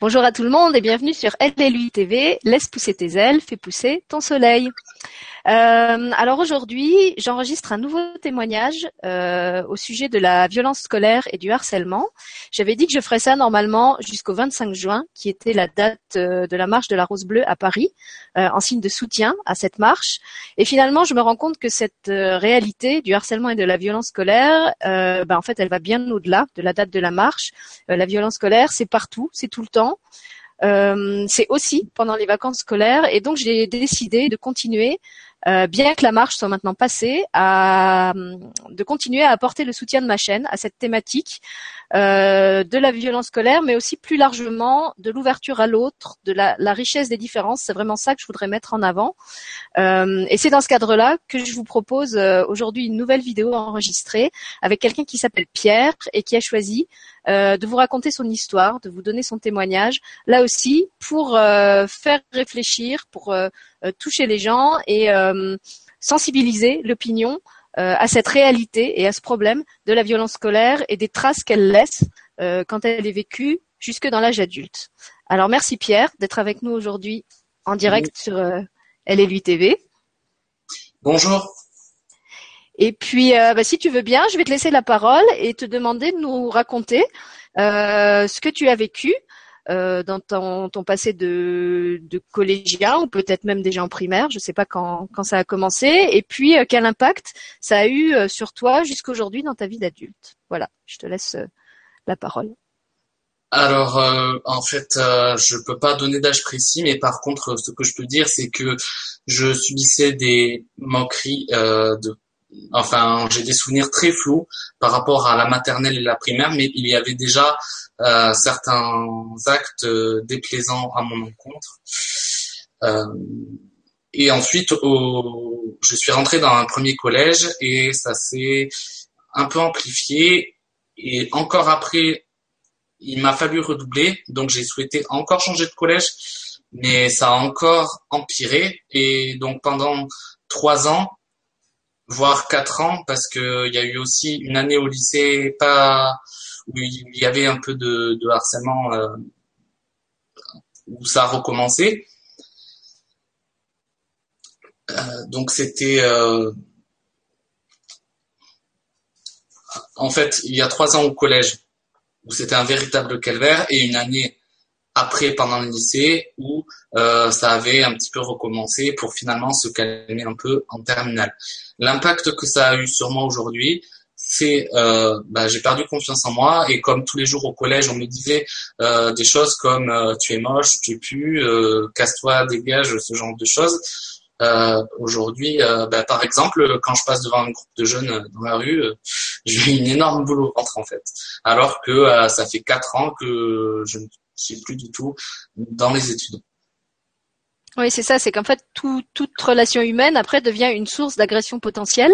Bonjour à tout le monde et bienvenue sur LLU TV. Laisse pousser tes ailes, fais pousser ton soleil. Euh, alors aujourd'hui, j'enregistre un nouveau témoignage euh, au sujet de la violence scolaire et du harcèlement. J'avais dit que je ferais ça normalement jusqu'au 25 juin, qui était la date euh, de la marche de la Rose Bleue à Paris, en signe de soutien à cette marche. Et finalement, je me rends compte que cette réalité du harcèlement et de la violence scolaire, ben, en fait, elle va bien au-delà de la date de la marche. la violence scolaire, c'est partout, c'est tout le temps. Euh, c'est aussi pendant les vacances scolaires et donc j'ai décidé de continuer euh, bien que la marche soit maintenant passée, à, de continuer à apporter le soutien de ma chaîne à cette thématique euh, de la violence scolaire, mais aussi plus largement de l'ouverture à l'autre, de la, la, richesse des différences. C'est vraiment ça que je voudrais mettre en avant. Et c'est dans ce cadre-là que je vous propose aujourd'hui une nouvelle vidéo enregistrée avec quelqu'un qui s'appelle Pierre et qui a choisi euh, de vous raconter son histoire, de vous donner son témoignage, là aussi pour euh, faire réfléchir, pour euh, toucher les gens et sensibiliser l'opinion à cette réalité et à ce problème de la violence scolaire et des traces qu'elle laisse quand elle est vécue jusque dans l'âge adulte. Alors merci Pierre d'être avec nous aujourd'hui en direct sur LLU TV. Bonjour. Et puis, euh, bah, si tu veux bien, je vais te laisser la parole et te demander de nous raconter euh, ce que tu as vécu euh, dans ton, ton, passé de, de collégien ou peut-être même déjà en primaire, je ne sais pas quand, quand ça a commencé, et puis quel impact ça a eu sur toi jusqu'aujourd'hui dans ta vie d'adulte. Voilà, je te laisse la parole. Alors, en fait, je peux pas donner d'âge précis, mais par contre, ce que je peux dire, c'est que je subissais des moqueries de enfin, j'ai des souvenirs très flous par rapport à la maternelle et la primaire, mais il y avait déjà euh, certains actes euh, déplaisants à mon encontre. Euh, et ensuite, au, je suis rentré dans un premier collège et ça s'est un peu amplifié. Et encore après, il m'a fallu redoubler, donc j'ai souhaité encore changer de collège, mais ça a encore empiré. Et donc pendant trois ans, voire quatre ans, parce que il y a eu aussi une année au lycée pas où il y avait un peu de, de harcèlement euh, où ça a recommencé. Euh, donc c'était euh, en fait il y a trois ans au collège où c'était un véritable calvaire et une année après pendant le lycée où euh, ça avait un petit peu recommencé pour finalement se calmer un peu en terminale. L'impact que ça a eu sur moi aujourd'hui, c'est euh, bah, j'ai perdu confiance en moi et comme tous les jours au collège on me disait euh, des choses comme euh, tu es moche, tu es plus, euh, casse-toi, dégage, ce genre de choses. Euh, aujourd'hui, bah, par exemple, quand je passe devant un groupe de jeunes dans la rue, j'ai une énorme boule au ventre en fait, alors que ça fait quatre ans que je ne plus du tout dans les études. Oui, c'est ça, c'est qu'en fait, toute relation humaine, après, devient une source d'agression potentielle,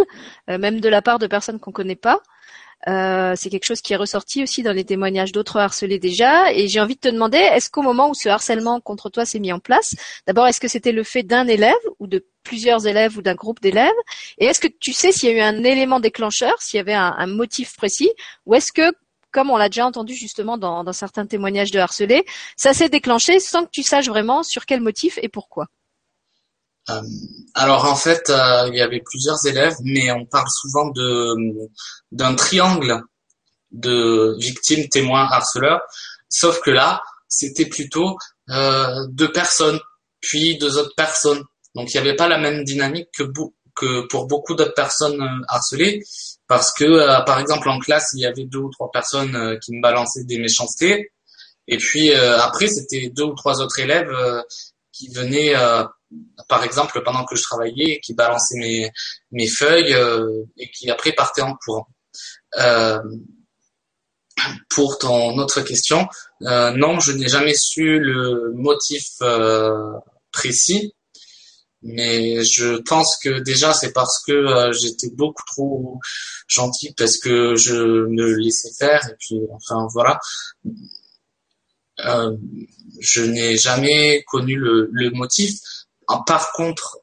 euh, même de la part de personnes qu'on connaît pas. Euh, c'est quelque chose qui est ressorti aussi dans les témoignages d'autres harcelés déjà. Et j'ai envie de te demander, est-ce qu'au moment où ce harcèlement contre toi s'est mis en place, d'abord, est-ce que c'était le fait d'un élève ou de plusieurs élèves ou d'un groupe d'élèves? Et est-ce que tu sais s'il y a eu un élément déclencheur, s'il y avait un, un motif précis, ou est-ce que comme on l'a déjà entendu justement dans, certains témoignages de harcelés, ça s'est déclenché sans que tu saches vraiment sur quel motif et pourquoi. Euh, alors en fait, euh, il y avait plusieurs élèves, mais on parle souvent d'un triangle de victimes, témoins, harceleurs. Sauf que là, c'était plutôt euh, deux personnes, puis deux autres personnes. Donc il n'y avait pas la même dynamique que, que pour beaucoup d'autres personnes harcelées parce que euh, par exemple en classe il y avait deux ou trois personnes euh, qui me balançaient des méchancetés. Et puis euh, après c'était deux ou trois autres élèves qui venaient par exemple pendant que je travaillais qui balançaient mes mes feuilles et qui après partaient en courant. Pour ton autre question non je n'ai jamais su le motif précis mais je pense que déjà c'est parce que euh, j'étais beaucoup trop gentil parce que je me laissais faire et puis enfin voilà euh, je n'ai jamais connu le, le motif par contre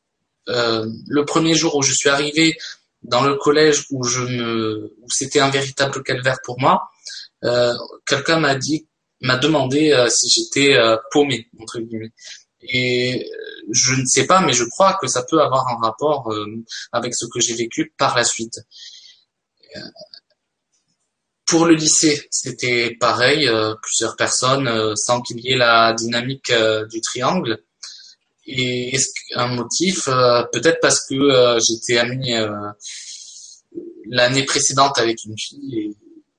euh, le premier jour où je suis arrivé dans le collège où je me où c'était un véritable calvaire pour moi quelqu'un m'a dit, m'a demandé si j'étais paumé entre guillemets. Et je ne sais pas, mais je crois que ça peut avoir un rapport avec ce que j'ai vécu par la suite. Pour le lycée, c'était pareil, euh, plusieurs personnes euh, sans qu'il y ait la dynamique euh, du triangle. Et un motif, peut-être parce que j'étais ami l'année précédente avec une fille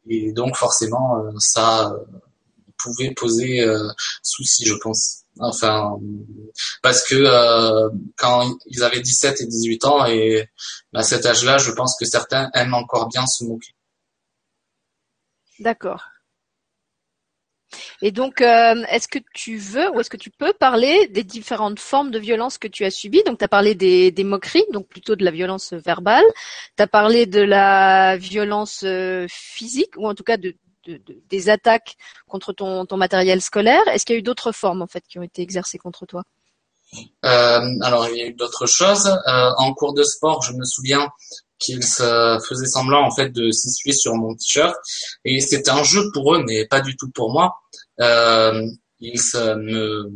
et, donc forcément ça pouvait poser souci, je pense. Enfin, parce que quand ils avaient 17 et 18 ans et à cet âge-là, je pense que certains aiment encore bien se moquer. D'accord. Et donc, euh, est-ce que tu veux ou est-ce que tu peux parler des différentes formes de violence que tu as subies? Donc, tu as parlé des, moqueries, donc plutôt de la violence verbale. Tu as parlé de la violence euh, physique, ou en tout cas de, des attaques contre ton, matériel scolaire. Est-ce qu'il y a eu d'autres formes, en fait, qui ont été exercées contre toi? Euh, Alors, il y a eu d'autres choses. en cours de sport, je me souviens qu'ils faisaient semblant en fait de s'essuyer sur mon t-shirt et c'était un jeu pour eux mais pas du tout pour moi. Euh, ils me,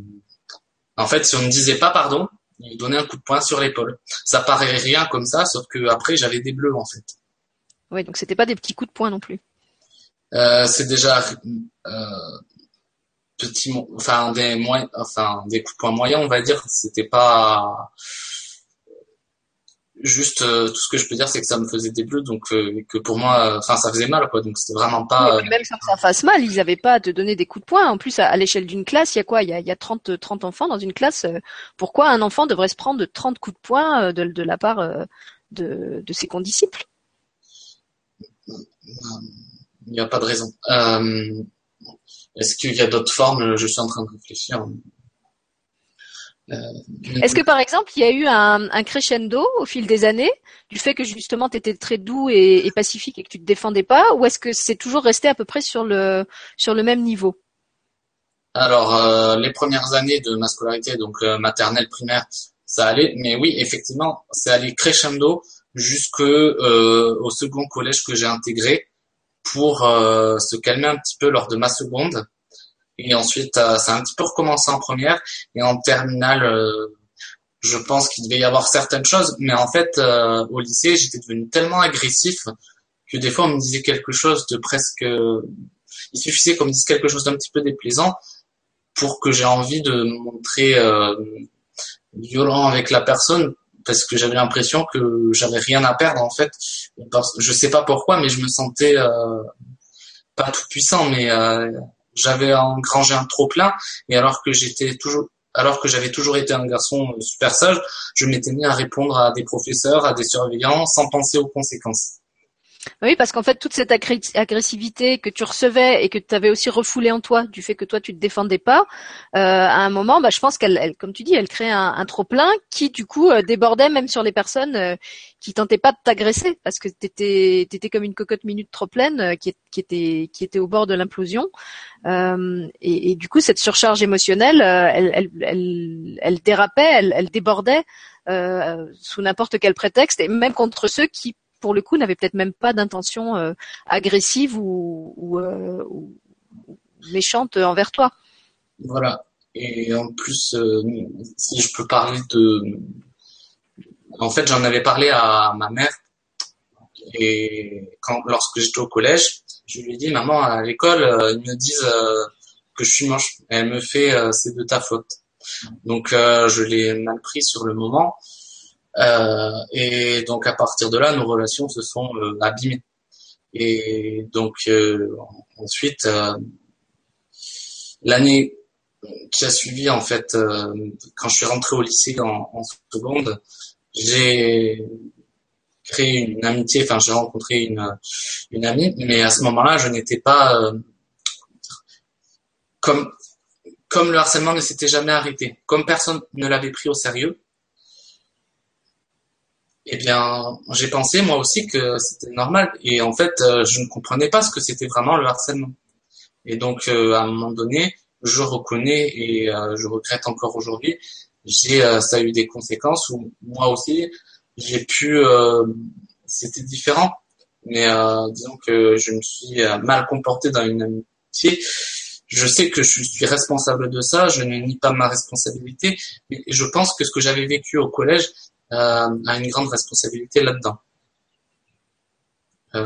en fait, si on ne disait pas pardon, ils donnaient un coup de poing sur l'épaule. Ça paraît rien comme ça, sauf que après j'avais des bleus en fait. Oui, donc c'était pas des petits coups de poing non plus. Euh, c'est déjà euh, petit, enfin des moins, enfin des coups de poing moyens, on va dire. C'était pas juste euh, tout ce que je peux dire c'est que ça me faisait des bleus donc euh, que pour moi enfin ça faisait mal quoi. Donc c'était vraiment pas même sans que ça fasse mal ils avaient pas à te donner des coups de poing. En plus à, l'échelle d'une classe il y a quoi? Il y a, y a 30 30 enfants dans une classe pourquoi un enfant devrait se prendre 30 coups de poing de, de la part de, de ses condisciples? Il n'y a pas de raison. Est-ce qu'il y a d'autres formes? Je suis en train de réfléchir. Euh, Est-ce que par exemple il y a eu un, crescendo au fil des années du fait que justement tu étais très doux et, pacifique et que tu te défendais pas ou est-ce que c'est toujours resté à peu près sur le sur le même niveau? Alors euh, les premières années de ma scolarité donc euh, maternelle primaire ça allait. Mais oui effectivement c'est allé crescendo jusque au second collège que j'ai intégré pour se calmer un petit peu lors de ma seconde et ensuite, euh, ça a un petit peu recommencé en première. Et en terminale, euh, je pense qu'il devait y avoir certaines choses. Mais en fait, euh, au lycée, j'étais devenu tellement agressif que des fois, on me disait quelque chose de presque... Il suffisait qu'on me dise quelque chose d'un petit peu déplaisant pour que j'ai envie de me montrer violent avec la personne parce que j'avais l'impression que j'avais rien à perdre en fait. Je sais pas pourquoi, mais je me sentais pas tout puissant, mais j'avais engrangé un trop plein et alors que j'étais toujours alors que j'avais toujours été un garçon euh, super sage, je m'étais mis à répondre à des professeurs, à des surveillants sans penser aux conséquences. Oui, parce qu'en fait, toute cette agressivité que tu recevais et que tu avais aussi refoulée en toi, du fait que toi tu te défendais pas, euh, à un moment, bah, je pense qu'elle, comme tu dis, elle crée un, trop plein qui, du coup, euh, débordait même sur les personnes euh, qui tentaient pas de t'agresser, parce que t'étais, étais comme une cocotte minute trop pleine euh, qui, qui était, qui était au bord de l'implosion. Et, et, du coup, cette surcharge émotionnelle, elle, elle, elle, elle, dérapait, elle, elle débordait sous n'importe quel prétexte, et même contre ceux qui pour le coup, n'avait peut-être même pas d'intention euh, agressive ou, euh, méchante envers toi. Voilà. Et en plus, euh, si je peux parler de... En fait, j'en avais parlé à ma mère. Et lorsque j'étais au collège, je lui ai dit, maman, à l'école, ils me disent que je suis moche. elle me fait, c'est de ta faute. Donc, je l'ai mal pris sur le moment. Euh, et donc à partir de là, nos relations se sont euh, abîmées. Et donc euh, ensuite, l'année qui a suivi, en fait, quand je suis rentré au lycée en, en seconde, j'ai créé une amitié, enfin j'ai rencontré une, une amie, mais à ce moment-là, je n'étais pas comme comme le harcèlement ne s'était jamais arrêté, comme personne ne l'avait pris au sérieux, eh bien, j'ai pensé moi aussi que c'était normal. Et en fait, euh, je ne comprenais pas ce que c'était vraiment le harcèlement. Et donc, euh, à un moment donné, je reconnais et euh, je regrette encore aujourd'hui, j'ai ça a eu des conséquences où moi aussi j'ai pu, c'était différent. mais disons que je me suis mal comporté dans une amitié. Je sais que je suis responsable de ça, je ne nie pas ma responsabilité, mais je pense que ce que j'avais vécu au collège a une grande responsabilité là-dedans.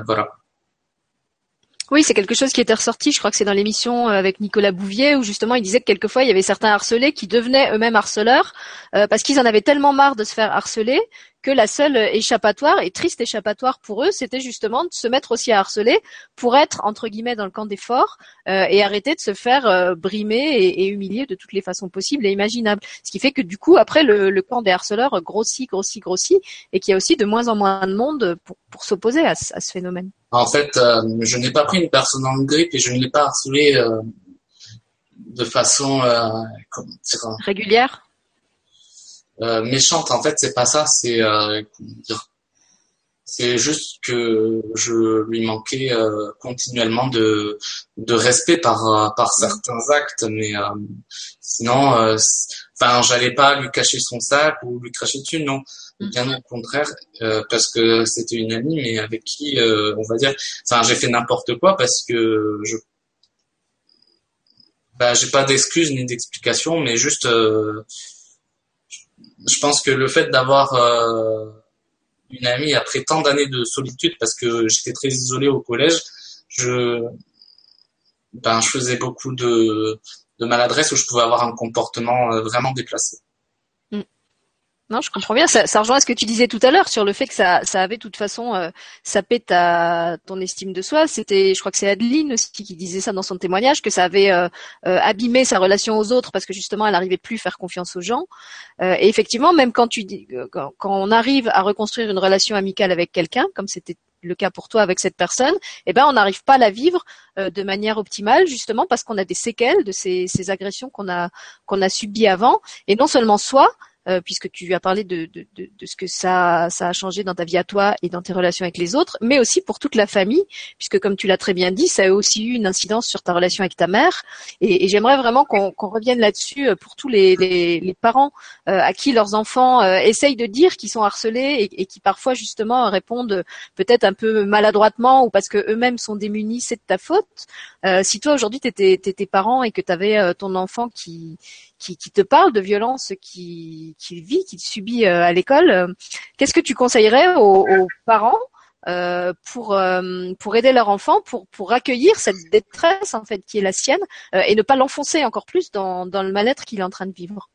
voilà. Oui, c'est quelque chose qui était ressorti, je crois que c'est dans l'émission euh, avec Nicolas Bouvier, où justement il disait que quelquefois il y avait certains harcelés qui devenaient eux-mêmes harceleurs euh, parce qu'ils en avaient tellement marre de se faire harceler que la seule échappatoire, et triste échappatoire pour eux, c'était justement de se mettre aussi à harceler pour être, entre guillemets, dans le camp des forts euh, et arrêter de se faire brimer et, humilier de toutes les façons possibles et imaginables. Ce qui fait que du coup, après, le, camp des harceleurs grossit, grossit, grossit, et qu'il y a aussi de moins en moins de monde pour, s'opposer à ce phénomène. En fait, euh, je n'ai pas pris une personne en grippe et je ne l'ai pas harcelé euh, de façon euh, régulière? Méchante. En fait, c'est pas ça. C'est c'est juste que je lui manquais continuellement de de respect par par certains actes, mais sinon, enfin, j'allais pas lui cacher son sac ou lui cracher dessus, non. Bien au contraire, euh, parce que c'était une amie, mais avec qui, euh, on va dire, enfin, j'ai fait n'importe quoi parce que je, bah, j'ai pas d'excuses ni d'explications, mais juste, euh, je pense que le fait d'avoir une amie après tant d'années de solitude, parce que j'étais très isolé au collège, je, ben, je faisais beaucoup de, de maladresse où je pouvais avoir un comportement vraiment déplacé. Non, je comprends bien. Ça, ça, rejoint ce que tu disais tout à l'heure sur le fait que ça, ça avait de toute façon euh, sapé ta ton estime de soi. C'était, je crois que c'est Adeline aussi qui disait ça dans son témoignage, que ça avait euh, euh, abîmé sa relation aux autres parce que justement elle n'arrivait plus à faire confiance aux gens. Euh, et effectivement, même quand tu dis, quand, quand, on arrive à reconstruire une relation amicale avec quelqu'un, comme c'était le cas pour toi avec cette personne, eh ben on n'arrive pas à la vivre de manière optimale justement parce qu'on a des séquelles de ces, ces agressions qu'on a qu'on a subies avant et non seulement soi euh, puisque tu as parlé de, de, de, de, ce que ça, ça a changé dans ta vie à toi et dans tes relations avec les autres, mais aussi pour toute la famille, puisque comme tu l'as très bien dit, ça a aussi eu une incidence sur ta relation avec ta mère. Et, et j'aimerais vraiment qu'on revienne là-dessus euh, pour tous les, les, les parents euh, à qui leurs enfants essayent de dire qu'ils sont harcelés et, et, qui parfois justement répondent peut-être un peu maladroitement ou parce que eux-mêmes sont démunis, c'est de ta faute. si toi aujourd'hui tu étais, étais, parent et que tu avais ton enfant qui qui, te parle de violence qu'il vit, qu'il subit euh, à l'école, euh, qu'est-ce que tu conseillerais aux, parents euh, pour aider leur enfant, pour accueillir cette détresse en fait qui est la sienne et ne pas l'enfoncer encore plus dans le mal-être qu'il est en train de vivre?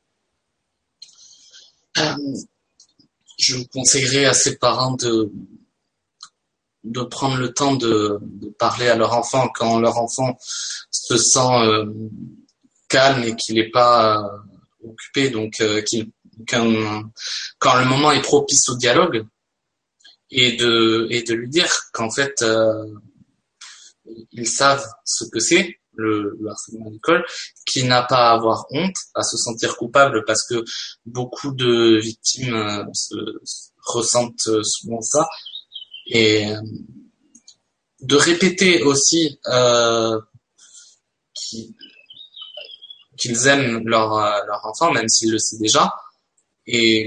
je conseillerais à ces parents de prendre le temps de parler à leur enfant quand leur enfant se sent calme et qu'il n'est pas euh, occupé, donc euh, qu'il quand, quand le moment est propice au dialogue et de et de lui dire qu'en fait euh, ils savent ce que c'est le, harcèlement à l'école, qu'il n'a pas à avoir honte, à se sentir coupable parce que beaucoup de victimes se, ressentent souvent ça. Et de répéter aussi euh, qui, qu'ils aiment leur, euh, leur enfant, même s'ils le savent déjà, et,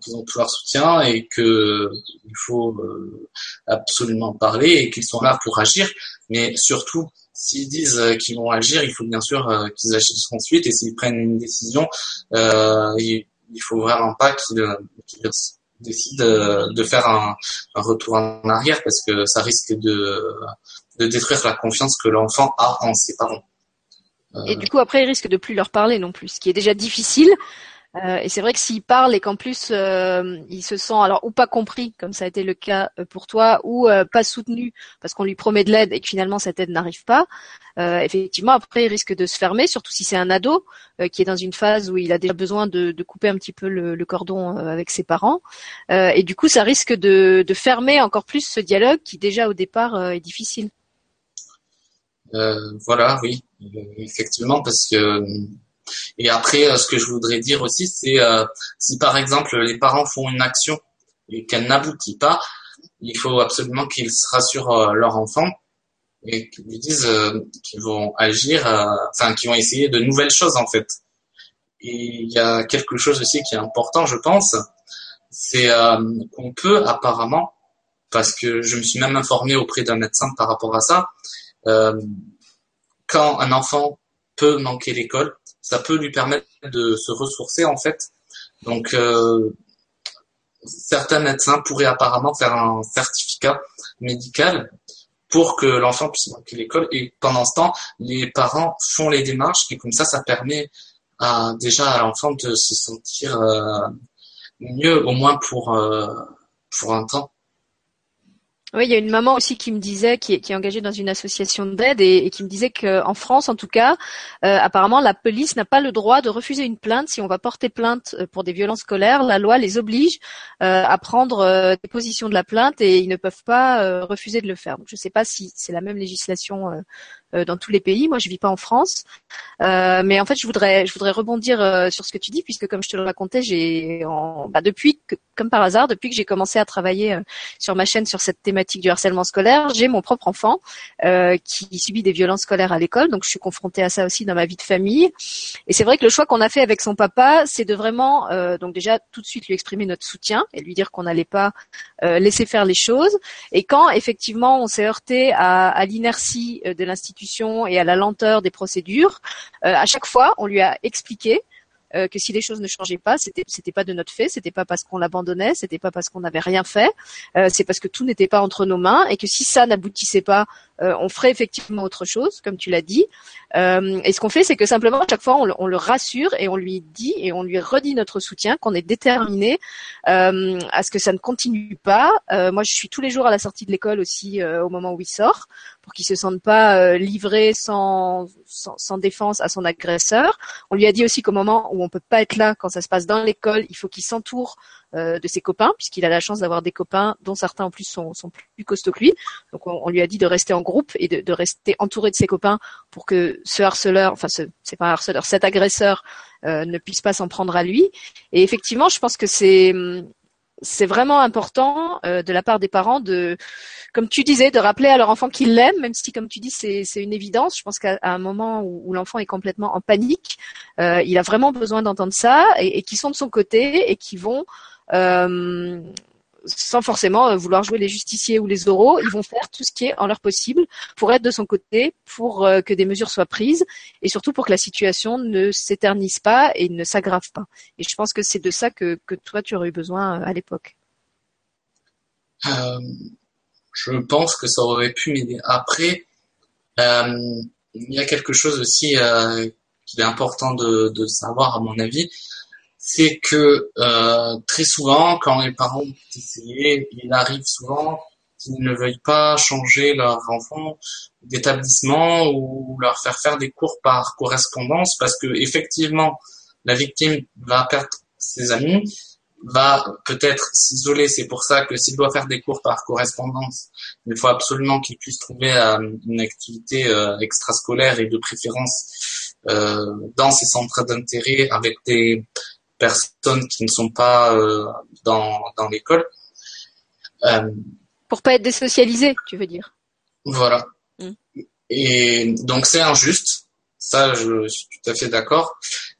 qu'ils ont tout leur soutien et que il faut euh, absolument parler et qu'ils sont là pour agir. Mais surtout, s'ils disent qu'ils vont agir, il faut bien sûr euh, qu'ils agissent ensuite. Et s'ils prennent une décision, euh, il, il faut vraiment pas qu'ils décident de faire un, un, retour en arrière parce que ça risque de, de détruire la confiance que l'enfant a en ses parents. Et du coup, après, il risque de plus leur parler non plus, ce qui est déjà difficile. Euh, et c'est vrai que s'il parle et qu'en plus euh, il se sent alors ou pas compris, comme ça a été le cas euh, pour toi, ou euh, pas soutenu parce qu'on lui promet de l'aide et que finalement cette aide n'arrive pas, euh, effectivement après il risque de se fermer, surtout si c'est un ado qui est dans une phase où il a déjà besoin de, de couper un petit peu le, le cordon avec ses parents. et du coup, ça risque de, de fermer encore plus ce dialogue qui déjà au départ est difficile. Euh, voilà, oui, effectivement, parce que et après, euh, ce que je voudrais dire aussi, c'est euh, si par exemple les parents font une action et qu'elle n'aboutit pas, il faut absolument qu'ils se rassurent leur enfant et qu'ils lui disent qu'ils vont agir, enfin qu'ils vont essayer de nouvelles choses en fait. Et il y a quelque chose aussi qui est important, je pense, c'est qu'on peut apparemment parce que je me suis même informé auprès d'un médecin par rapport à ça. Euh, quand un enfant peut manquer l'école, ça peut lui permettre de se ressourcer en fait. Donc euh, certains médecins pourraient apparemment faire un certificat médical pour que l'enfant puisse manquer l'école et pendant ce temps, les parents font les démarches et comme ça, ça permet à, déjà à l'enfant de se sentir euh, mieux au moins pour euh, pour un temps. Oui, il y a une maman aussi qui me disait, qui est, qui est engagée dans une association d'aide et, qui me disait qu'en France, en tout cas, euh, apparemment, la police n'a pas le droit de refuser une plainte si on va porter plainte euh, pour des violences scolaires. La loi les oblige euh, à prendre des positions de la plainte et ils ne peuvent pas refuser de le faire. Donc, je ne sais pas si c'est la même législation euh, dans tous les pays. Moi, je vis pas en France, euh, mais en fait, je voudrais, je voudrais rebondir euh, sur ce que tu dis, puisque comme je te le racontais, j'ai, bah, depuis, que, comme par hasard, depuis que j'ai commencé à travailler sur ma chaîne sur cette thématique du harcèlement scolaire, j'ai mon propre enfant qui subit des violences scolaires à l'école, donc je suis confrontée à ça aussi dans ma vie de famille. Et c'est vrai que le choix qu'on a fait avec son papa, c'est de vraiment, donc déjà tout de suite lui exprimer notre soutien et lui dire qu'on n'allait pas laisser faire les choses. Et quand effectivement on s'est heurté à, l'inertie de l'institution et à la lenteur des procédures. Euh, à chaque fois, on lui a expliqué euh, que si les choses ne changeaient pas, c'était c'était pas de notre fait, c'était pas parce qu'on l'abandonnait, c'était pas parce qu'on n'avait rien fait, euh, c'est parce que tout n'était pas entre nos mains et que si ça n'aboutissait pas, euh, on ferait effectivement autre chose, comme tu l'as dit. Euh, et ce qu'on fait, c'est que simplement à chaque fois, on le, on le, rassure et on lui dit et on lui redit notre soutien, qu'on est déterminé euh, à ce que ça ne continue pas. moi, je suis tous les jours à la sortie de l'école aussi au moment où il sort, pour qu'il se sente pas livré sans, sans, sans défense à son agresseur. On lui a dit aussi qu'au moment où on peut pas être là quand ça se passe dans l'école, il faut qu'il s'entoure euh, de ses copains, puisqu'il a la chance d'avoir des copains dont certains en plus sont, sont plus costauds que lui. Donc on, lui a dit de rester en groupe et de, de, rester entouré de ses copains pour que ce harceleur, enfin ce c'est pas un harceleur, cet agresseur euh, ne puisse pas s'en prendre à lui. Et effectivement, je pense que c'est c'est vraiment important euh, de la part des parents de, comme tu disais, de rappeler à leur enfant qu'ils l'aiment, même si, comme tu dis, c'est une évidence. Je pense qu'à un moment où, l'enfant est complètement en panique, euh, il a vraiment besoin d'entendre ça et, et qui sont de son côté et qui vont sans forcément euh, vouloir jouer les justiciers ou les oraux, ils vont faire tout ce qui est en leur possible pour être de son côté, pour euh, que des mesures soient prises et surtout pour que la situation ne s'éternise pas et ne s'aggrave pas. Et je pense que c'est de ça que, que toi tu aurais eu besoin à l'époque. Euh, je pense que ça aurait pu m'aider. Après, euh, il y a quelque chose aussi euh, qui est important de, savoir à mon avis, c'est que euh, très souvent, quand les parents ont essayé, il arrive souvent qu'ils ne veuillent pas changer leur enfant d'établissement ou leur faire faire des cours par correspondance parce que effectivement, la victime va perdre ses amis, va peut-être s'isoler. C'est pour ça que s'il doit faire des cours par correspondance, il faut absolument qu'il puisse trouver euh, une activité euh, extrascolaire et de préférence euh, dans ses centres d'intérêt avec des personnes qui ne sont pas euh, dans, dans l'école. Euh, Pour pas être désocialisé, tu veux dire Voilà. Mm. Et donc c'est injuste, ça je suis tout à fait d'accord,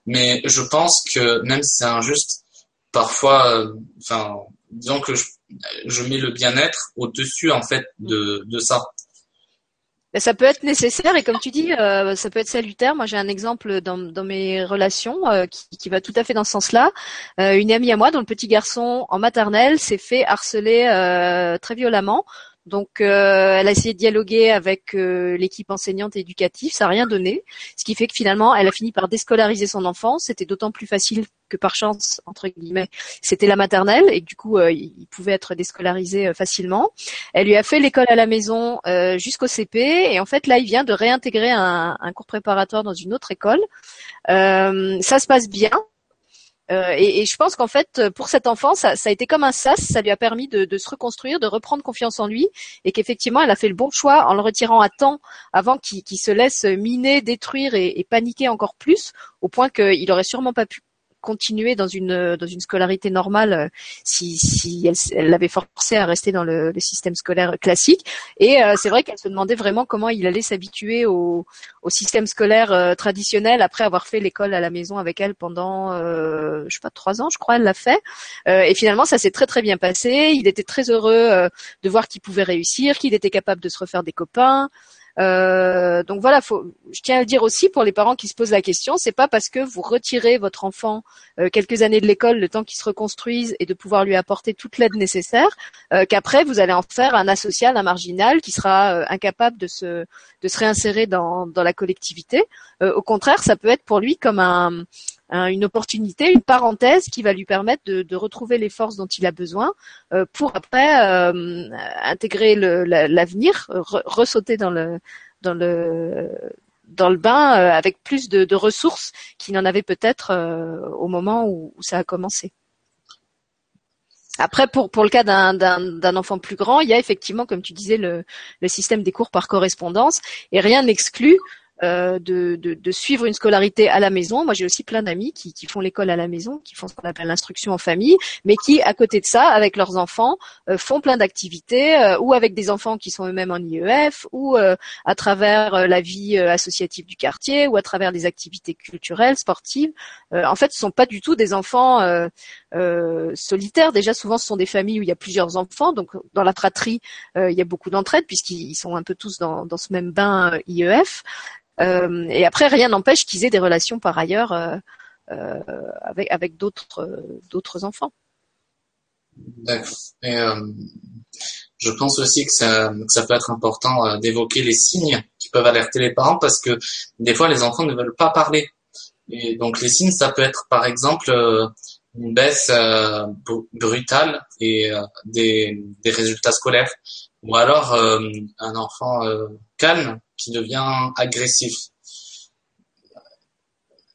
mais je pense que même si c'est injuste, parfois, euh, enfin, disons que je, je mets le bien-être au-dessus en fait de, de ça. Ben, ça peut être nécessaire et comme tu dis, euh, ça peut être salutaire. Moi, j'ai un exemple dans, mes relations euh, qui, va tout à fait dans ce sens-là. Euh, une amie à moi, dont le petit garçon en maternelle s'est fait harceler très violemment donc, euh, elle a essayé de dialoguer avec euh, l'équipe enseignante et éducative, ça n'a rien donné, ce qui fait que finalement, elle a fini par déscolariser son enfant. C'était d'autant plus facile que par chance, entre guillemets, c'était la maternelle et du coup, euh, il pouvait être déscolarisé facilement. Elle lui a fait l'école à la maison jusqu'au CP et en fait, là, il vient de réintégrer un, un cours préparatoire dans une autre école. ça se passe bien. Euh, et, je pense qu'en fait, pour cet enfant, ça, a été comme un sas. Ça lui a permis de, se reconstruire, de reprendre confiance en lui, et qu'effectivement, elle a fait le bon choix en le retirant à temps, avant qu'il se laisse miner, détruire et, paniquer encore plus, au point qu'il aurait sûrement pas pu continuer dans une dans une scolarité normale si si elle l'avait forcé à rester dans le, le système scolaire classique. Et c'est vrai qu'elle se demandait vraiment comment il allait s'habituer au au système scolaire traditionnel après avoir fait l'école à la maison avec elle pendant je sais pas trois ans, je crois, elle l'a fait. et finalement, ça s'est très très bien passé. Il était très heureux de voir qu'il pouvait réussir, qu'il était capable de se refaire des copains. Euh, donc voilà, faut, je tiens à dire aussi pour les parents qui se posent la question, c'est pas parce que vous retirez votre enfant euh, quelques années de l'école, le temps qu'il se reconstruise et de pouvoir lui apporter toute l'aide nécessaire, euh, qu'après vous allez en faire un asocial, un marginal qui sera incapable de se de se réinsérer dans dans la collectivité. au contraire, ça peut être pour lui comme un une opportunité, une parenthèse qui va lui permettre de, retrouver les forces dont il a besoin euh, pour après euh, intégrer l'avenir, ressauter dans le bain euh, avec plus de, ressources qu'il n'en avait peut-être au moment où, ça a commencé. Après, pour, le cas d'un enfant plus grand, il y a effectivement, comme tu disais, le système des cours par correspondance, et rien n'exclut euh, de, de, de, suivre une scolarité à la maison. Moi, j'ai aussi plein d'amis qui, qui font l'école à la maison, qui font ce qu'on appelle l'instruction en famille, mais qui, à côté de ça, avec leurs enfants, euh, font plein d'activités, euh, ou avec des enfants qui sont eux-mêmes en IEF, ou à travers la vie associative du quartier, ou à travers des activités culturelles, sportives. en fait, ce sont pas du tout des enfants solitaires. Déjà, souvent, ce sont des familles où il y a plusieurs enfants. Donc, dans la fratrie, il y a beaucoup d'entraide puisqu'ils sont un peu tous dans, dans ce même bain IEF. Euh, et après, rien n'empêche qu'ils aient des relations par ailleurs euh, euh, avec, avec d'autres enfants. D'accord. Et je pense aussi que ça, que ça peut être important d'évoquer les signes qui peuvent alerter les parents parce que des fois les enfants ne veulent pas parler. Et donc les signes, ça peut être par exemple une baisse brutale et des, des résultats scolaires, ou alors un enfant calme qui devient agressif.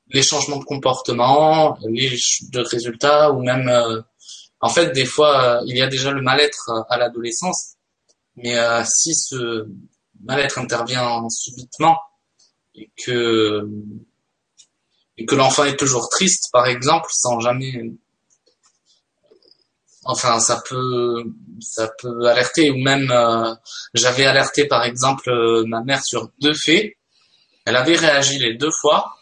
Les changements de comportement, les de résultats ou même euh, en fait des fois il y a déjà le mal-être à l'adolescence, mais euh, si ce mal-être intervient subitement et que et que l'enfant est toujours triste par exemple sans jamais enfin ça peut ça peut alerter ou même euh, j'avais alerté par exemple euh, ma mère sur deux faits. Elle avait réagi les deux fois.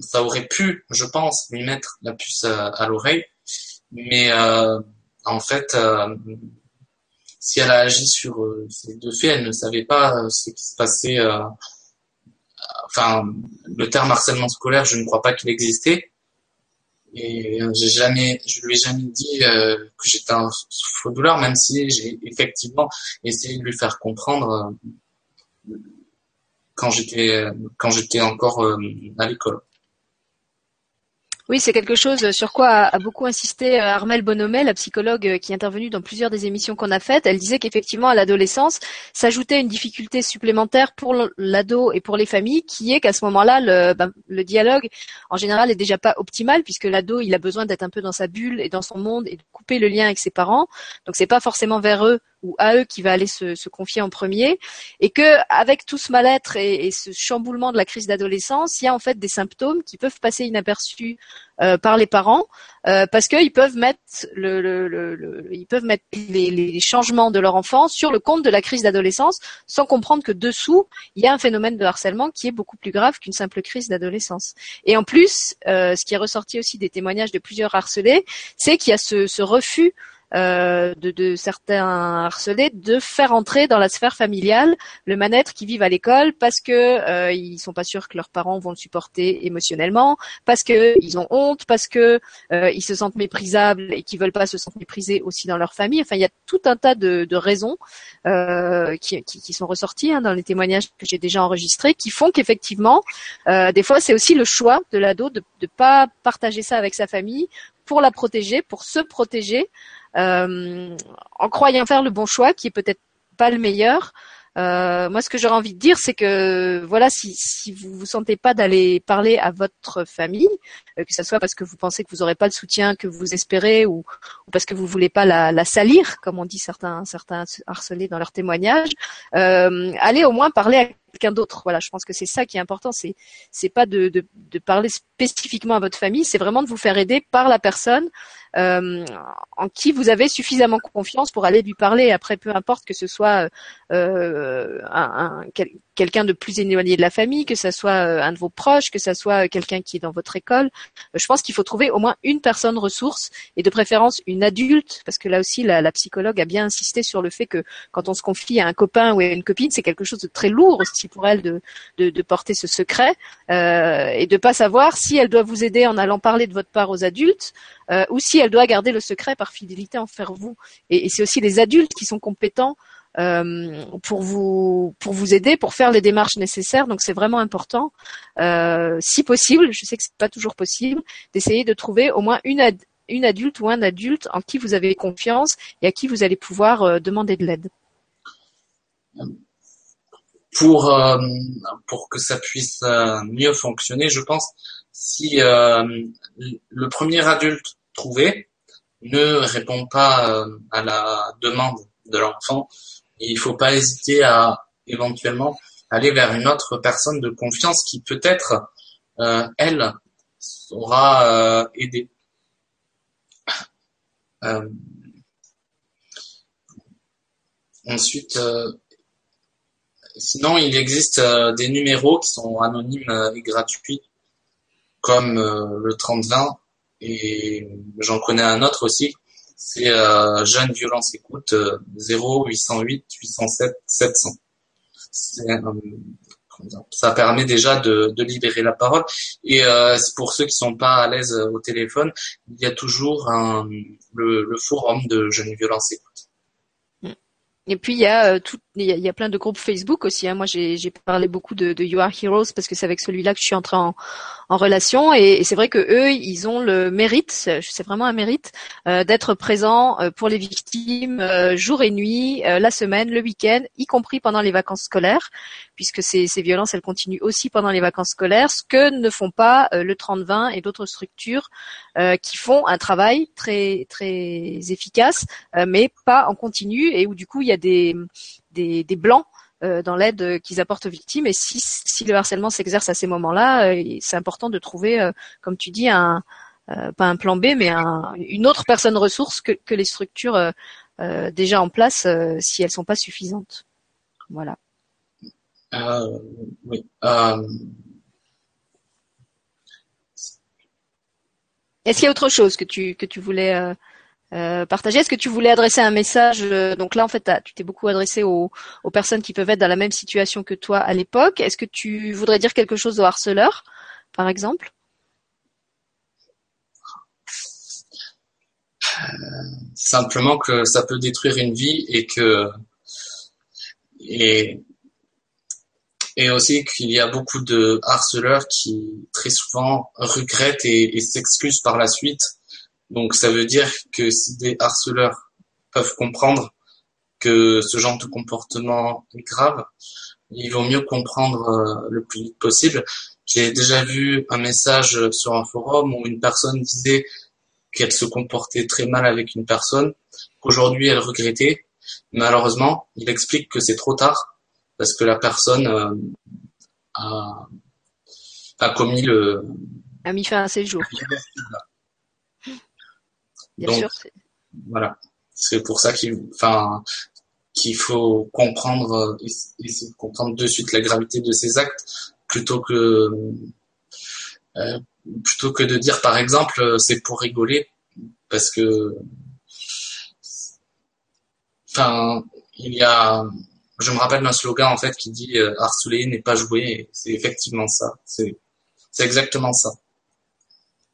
Ça aurait pu je pense lui mettre la puce à, l'oreille. Mais euh, en fait si elle a agi sur ces deux faits elle ne savait pas ce qui se passait enfin le terme harcèlement scolaire je ne crois pas qu'il existait et euh, j'ai jamais, je lui ai jamais dit euh, que j'étais un souffre-douleur, même si j'ai effectivement essayé de lui faire comprendre euh, quand j'étais quand j'étais encore à l'école. Oui, c'est quelque chose sur quoi a beaucoup insisté euh, Armelle Bonhomet, la psychologue euh, qui est intervenue dans plusieurs des émissions qu'on a faites. Elle disait qu'effectivement, à l'adolescence, s'ajoutait une difficulté supplémentaire pour l'ado et pour les familles, qui est qu'à ce moment-là, le, ben, le, dialogue, en général, est déjà pas optimal, puisque l'ado, il a besoin d'être un peu dans sa bulle et dans son monde et de couper le lien avec ses parents. Donc, c'est pas forcément vers eux ou à eux qui va aller se, confier en premier, et que avec tout ce mal-être et, ce chamboulement de la crise d'adolescence, il y a en fait des symptômes qui peuvent passer inaperçus euh, par les parents, euh, parce qu'ils peuvent mettre ils peuvent mettre les, changements de leur enfant sur le compte de la crise d'adolescence, sans comprendre que dessous il y a un phénomène de harcèlement qui est beaucoup plus grave qu'une simple crise d'adolescence. Et en plus, euh, ce qui est ressorti aussi des témoignages de plusieurs harcelés, c'est qu'il y a ce refus euh, de, de, certains harcelés de faire entrer dans la sphère familiale le mal-être qui vivent à l'école parce que euh, ils sont pas sûrs que leurs parents vont le supporter émotionnellement, parce que ils ont honte, parce que euh, ils se sentent méprisables et qu'ils veulent pas se sentir méprisés aussi dans leur famille. Enfin, il y a tout un tas de, de raisons euh, qui, qui, qui, sont ressorties hein, dans les témoignages que j'ai déjà enregistrés, qui font qu'effectivement, euh, des fois, c'est aussi le choix de l'ado de ne pas partager ça avec sa famille pour la protéger, pour se protéger, en croyant faire le bon choix, qui est peut-être pas le meilleur. Euh, moi, ce que j'aurais envie de dire, c'est que voilà, si, si vous vous sentez pas d'aller parler à votre famille, euh, que ce soit parce que vous pensez que vous n'aurez pas le soutien que vous espérez, ou, ou parce que vous voulez pas la, la, salir, comme on dit certains certains harcelés dans leurs témoignages, euh, allez au moins parler à quelqu'un d'autre. Voilà, je pense que c'est ça qui est important. C'est c'est pas de, parler spécifiquement à votre famille, c'est vraiment de vous faire aider par la personne euh, en qui vous avez suffisamment confiance pour aller lui parler. Après, peu importe que ce soit euh, un, un, quelqu'un de plus éloigné de la famille, que ce soit euh, un de vos proches, que ce soit quelqu'un qui est dans votre école. Euh, je pense qu'il faut trouver au moins une personne ressource et de préférence une adulte, parce que là aussi la, psychologue a bien insisté sur le fait que quand on se confie à un copain ou à une copine, c'est quelque chose de très lourd aussi pour elle de, porter ce secret euh, et de pas savoir si elle doit vous aider en allant parler de votre part aux adultes euh, ou si elle doit garder le secret par fidélité envers vous. Et c'est aussi les adultes qui sont compétents euh, pour vous pour vous aider, pour faire les démarches nécessaires. Donc c'est vraiment important, euh, si possible, je sais que c'est pas toujours possible, d'essayer de trouver au moins une une adulte ou un adulte en qui vous avez confiance et à qui vous allez pouvoir euh, demander de l'aide. Pour euh, pour que ça puisse euh, mieux fonctionner, je pense si le premier adulte trouvé ne répond pas à la demande de l'enfant, il faut pas hésiter à éventuellement aller vers une autre personne de confiance qui peut-être euh, elle saura euh, aider. Euh, ensuite, euh, sinon il existe des numéros qui sont anonymes et gratuits, comme le 3020 et j'en connais un autre aussi c'est euh, Jeune Violence Écoute 0 808 807 700. ça permet déjà de, libérer la parole. Et euh, pour ceux qui sont pas à l'aise au téléphone, il y a toujours un, le, le forum de Jeune Violence Écoute. Et puis il y a euh, tout, il y a, plein de groupes Facebook aussi. Hein. Moi, j'ai parlé beaucoup de, de, You Are Heroes parce que c'est avec celui-là que je suis entrée en, en relation. Et, et c'est vrai que eux, ils ont le mérite, c'est vraiment un mérite, euh, d'être présents euh, pour les victimes euh, jour et nuit, euh, la semaine, le week-end, y compris pendant les vacances scolaires, puisque ces, ces, violences, elles continuent aussi pendant les vacances scolaires, ce que ne font pas le 30-20 et d'autres structures qui font un travail très très efficace, mais pas en continu et où du coup il y a des des, des blancs euh, dans l'aide qu'ils apportent aux victimes. Et si, si le harcèlement s'exerce à ces moments-là, euh, c'est important de trouver, euh, comme tu dis, un pas un plan B, mais un, une autre personne ressource que, que les structures déjà en place si elles sont pas suffisantes. Voilà. oui. Est-ce qu'il y a autre chose que tu que tu voulais euh, partager. Est-ce que tu voulais adresser un message euh, Donc là, en fait, tu t'es beaucoup adressé aux, personnes qui peuvent être dans la même situation que toi à l'époque. Est-ce que tu voudrais dire quelque chose aux harceleurs, par exemple? Euh, Simplement que ça peut détruire une vie et que et aussi qu'il y a beaucoup de harceleurs qui très souvent regrettent et s'excusent par la suite donc ça veut dire que si des harceleurs peuvent comprendre que ce genre de comportement est grave, il vaut mieux comprendre euh, le plus vite possible. J'ai déjà vu un message sur un forum où une personne disait qu'elle se comportait très mal avec une personne, qu'aujourd'hui elle regrettait. Malheureusement, il explique que c'est trop tard parce que la personne euh, a, a commis le... A mis fin à ses jours. Donc, Voilà. C'est pour ça qu'il, enfin, qu'il faut comprendre, essayer de comprendre de suite la gravité de ces actes, plutôt que, euh, plutôt que de dire par exemple c'est pour rigoler, parce que, enfin, il y a, je me rappelle d'un slogan en fait qui dit euh, harceler n'est pas jouer, c'est effectivement ça, c'est, c'est exactement ça.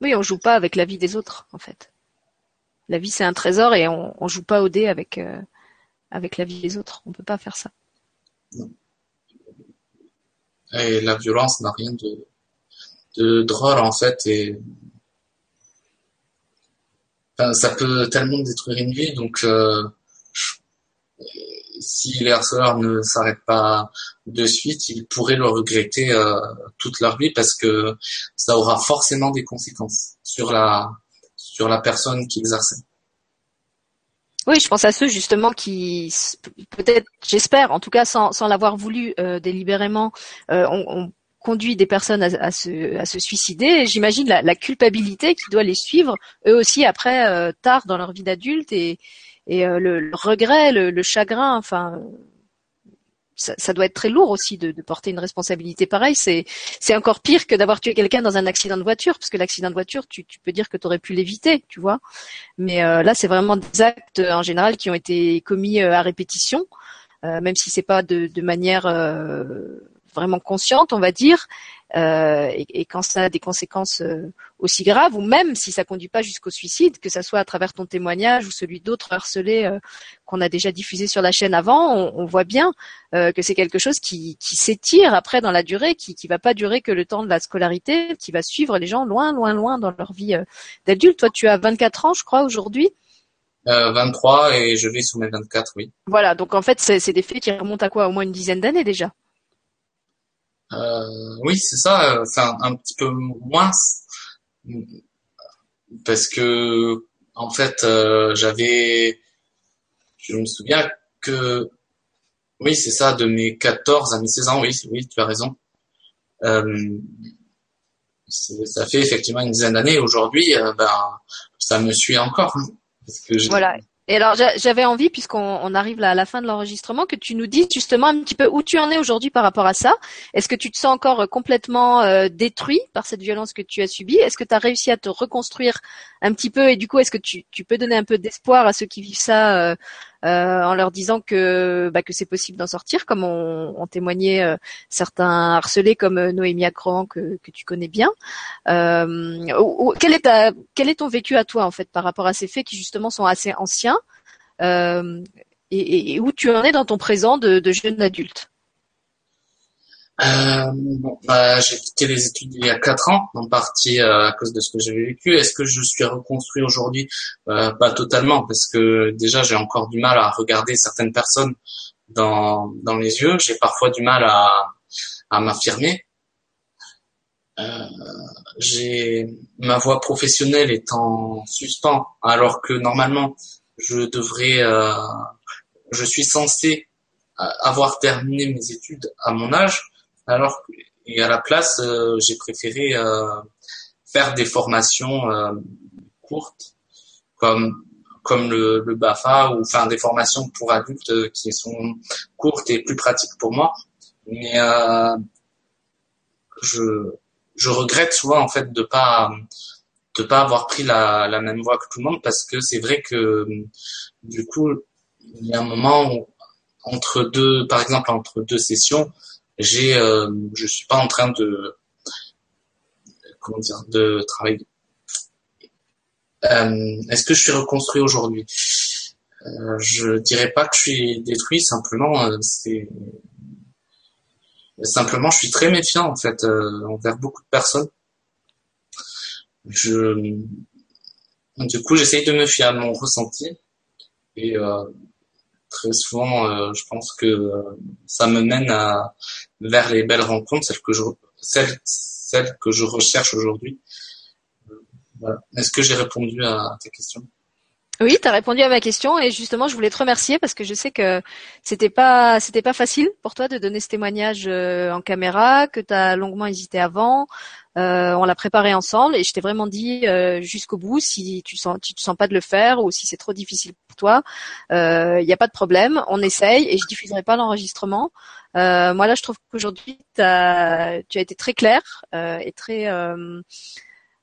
Oui, on joue pas avec la vie des autres en fait la vie c'est un trésor et on, joue pas au dé avec euh, avec la vie des autres. On peut pas faire ça. Et la violence n'a rien de, drôle en fait ça peut tellement détruire une vie donc euh, si les harceleurs ne s'arrêtent pas de suite, ils pourraient le regretter euh, toute leur vie parce que ça aura forcément des conséquences sur la sur la personne. Oui, je pense à ceux justement qui, peut-être, j'espère, en tout cas sans, sans l'avoir voulu délibérément, ont, conduit des personnes à, se, à se, suicider. J'imagine la, la, culpabilité qui doit les suivre eux aussi après tard dans leur vie d'adulte et, et le, regret, le, le, chagrin, enfin ça, doit être très lourd aussi de, porter une responsabilité pareille. C'est encore pire que d'avoir tué quelqu'un dans un accident de voiture, parce que l'accident de voiture, tu, peux dire que tu aurais pu l'éviter, tu vois. Mais euh, là, c'est vraiment des actes en général qui ont été commis euh, à répétition, euh, même si c'est pas de, de manière vraiment consciente, on va dire, euh, et, quand ça a des conséquences euh, aussi graves, ou même si ça conduit pas jusqu'au suicide, que ça soit à travers ton témoignage ou celui d'autres harcelés euh, qu'on a déjà diffusé sur la chaîne avant, on, voit bien que c'est quelque chose qui, qui s'étire après dans la durée, qui qui va pas durer que le temps de la scolarité, qui va suivre les gens loin, loin, loin dans leur vie d'adulte. Toi, tu as 24 ans, je crois, aujourd'hui. 23 et je vais sur mes 24, oui. Voilà, donc en fait, c'est des faits qui remontent à quoi Au moins une dizaine d'années déjà? Euh, oui, c'est ça. Enfin, un petit peu moins parce que en fait, euh, j'avais, je me souviens que oui, c'est ça, de mes 14 à mes 16 ans. Oui, oui, tu as raison. Euh, ça fait effectivement une dizaine d'années. Aujourd'hui, euh, ben, ça me suit encore. Hein, voilà. Et alors j'avais envie, puisqu'on arrive à la fin de l'enregistrement, que tu nous dises justement un petit peu où tu en es aujourd'hui par rapport à ça. Est-ce que tu te sens encore complètement euh, détruit par cette violence que tu as subie? Est-ce que tu as réussi à te reconstruire un petit peu? Et du coup, est-ce que tu, peux donner un peu d'espoir à ceux qui vivent ça euh, euh, en leur disant que, bah, que c'est possible d'en sortir, comme ont, témoigné euh, certains harcelés comme euh, Noémie Acroan que, tu connais bien. quel, est ta, ton vécu à toi en fait par rapport à ces faits qui justement sont assez anciens et, et, où tu en es dans ton présent de, de jeune adulte? Euh, bon, bah, j'ai quitté les études il y a quatre ans, en partie euh, à cause de ce que j'avais vécu. Est-ce que je suis reconstruit aujourd'hui? Euh, Pas totalement, parce que déjà j'ai encore du mal à regarder certaines personnes dans, dans les yeux. J'ai parfois du mal à, à m'affirmer. Euh, ma voix professionnelle est en suspens, alors que normalement je devrais, euh, je suis censé avoir terminé mes études à mon âge alors, et à la place, euh, j'ai préféré euh, faire des formations euh, courtes, comme comme le, BAFA ou enfin des formations pour adultes qui sont courtes et plus pratiques pour moi. Mais je je regrette souvent en fait de pas de pas avoir pris la, la même voie que tout le monde parce que c'est vrai que du coup il y a un moment où entre deux par exemple entre deux sessions j'ai, euh, je suis pas en train de, comment dire, de travailler. Euh, est-ce que je suis reconstruit aujourd'hui? Euh, Je dirais pas que je suis détruit, simplement euh, c'est simplement je suis très méfiant en fait euh, envers beaucoup de personnes. Je du coup j'essaye de me fier à mon ressenti et euh, très souvent, euh, je pense que euh, ça me mène à, vers les belles rencontres, celles que je, celles, celles que je recherche aujourd'hui. Voilà. Est-ce que j'ai répondu à ta question oui, tu as répondu à ma question et justement, je voulais te remercier parce que je sais que c'était pas c'était pas facile pour toi de donner ce témoignage euh, en caméra, que tu as longuement hésité avant. Euh, on l'a préparé ensemble et je t'ai vraiment dit euh, jusqu'au bout si tu sens tu sens pas de le faire ou si c'est trop difficile pour toi, il n'y a pas de problème, on essaye et je diffuserai pas l'enregistrement. moi là, je trouve qu'aujourd'hui tu as été très clair et très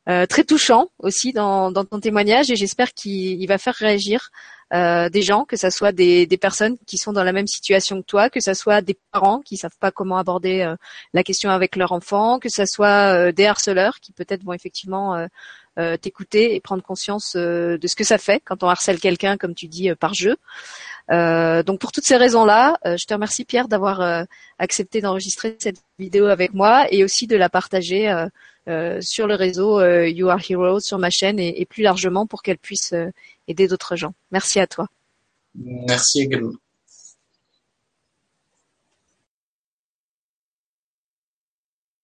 euh, très touchant aussi dans, ton témoignage et j'espère qu'il va faire réagir euh, des gens, que ce soit des, personnes qui sont dans la même situation que toi, que ce soit des parents qui savent pas comment aborder euh, la question avec leur enfant, que ce soit des harceleurs qui peut-être vont effectivement t'écouter et prendre conscience de ce que ça fait quand on harcèle quelqu'un, comme tu dis, par jeu. donc pour toutes ces raisons-là, je te remercie Pierre d'avoir accepté d'enregistrer cette vidéo avec moi et aussi de la partager sur le réseau euh, You Are Heroes sur ma chaîne et, plus largement pour qu'elle puisse euh, aider d'autres gens. Merci à toi. Merci.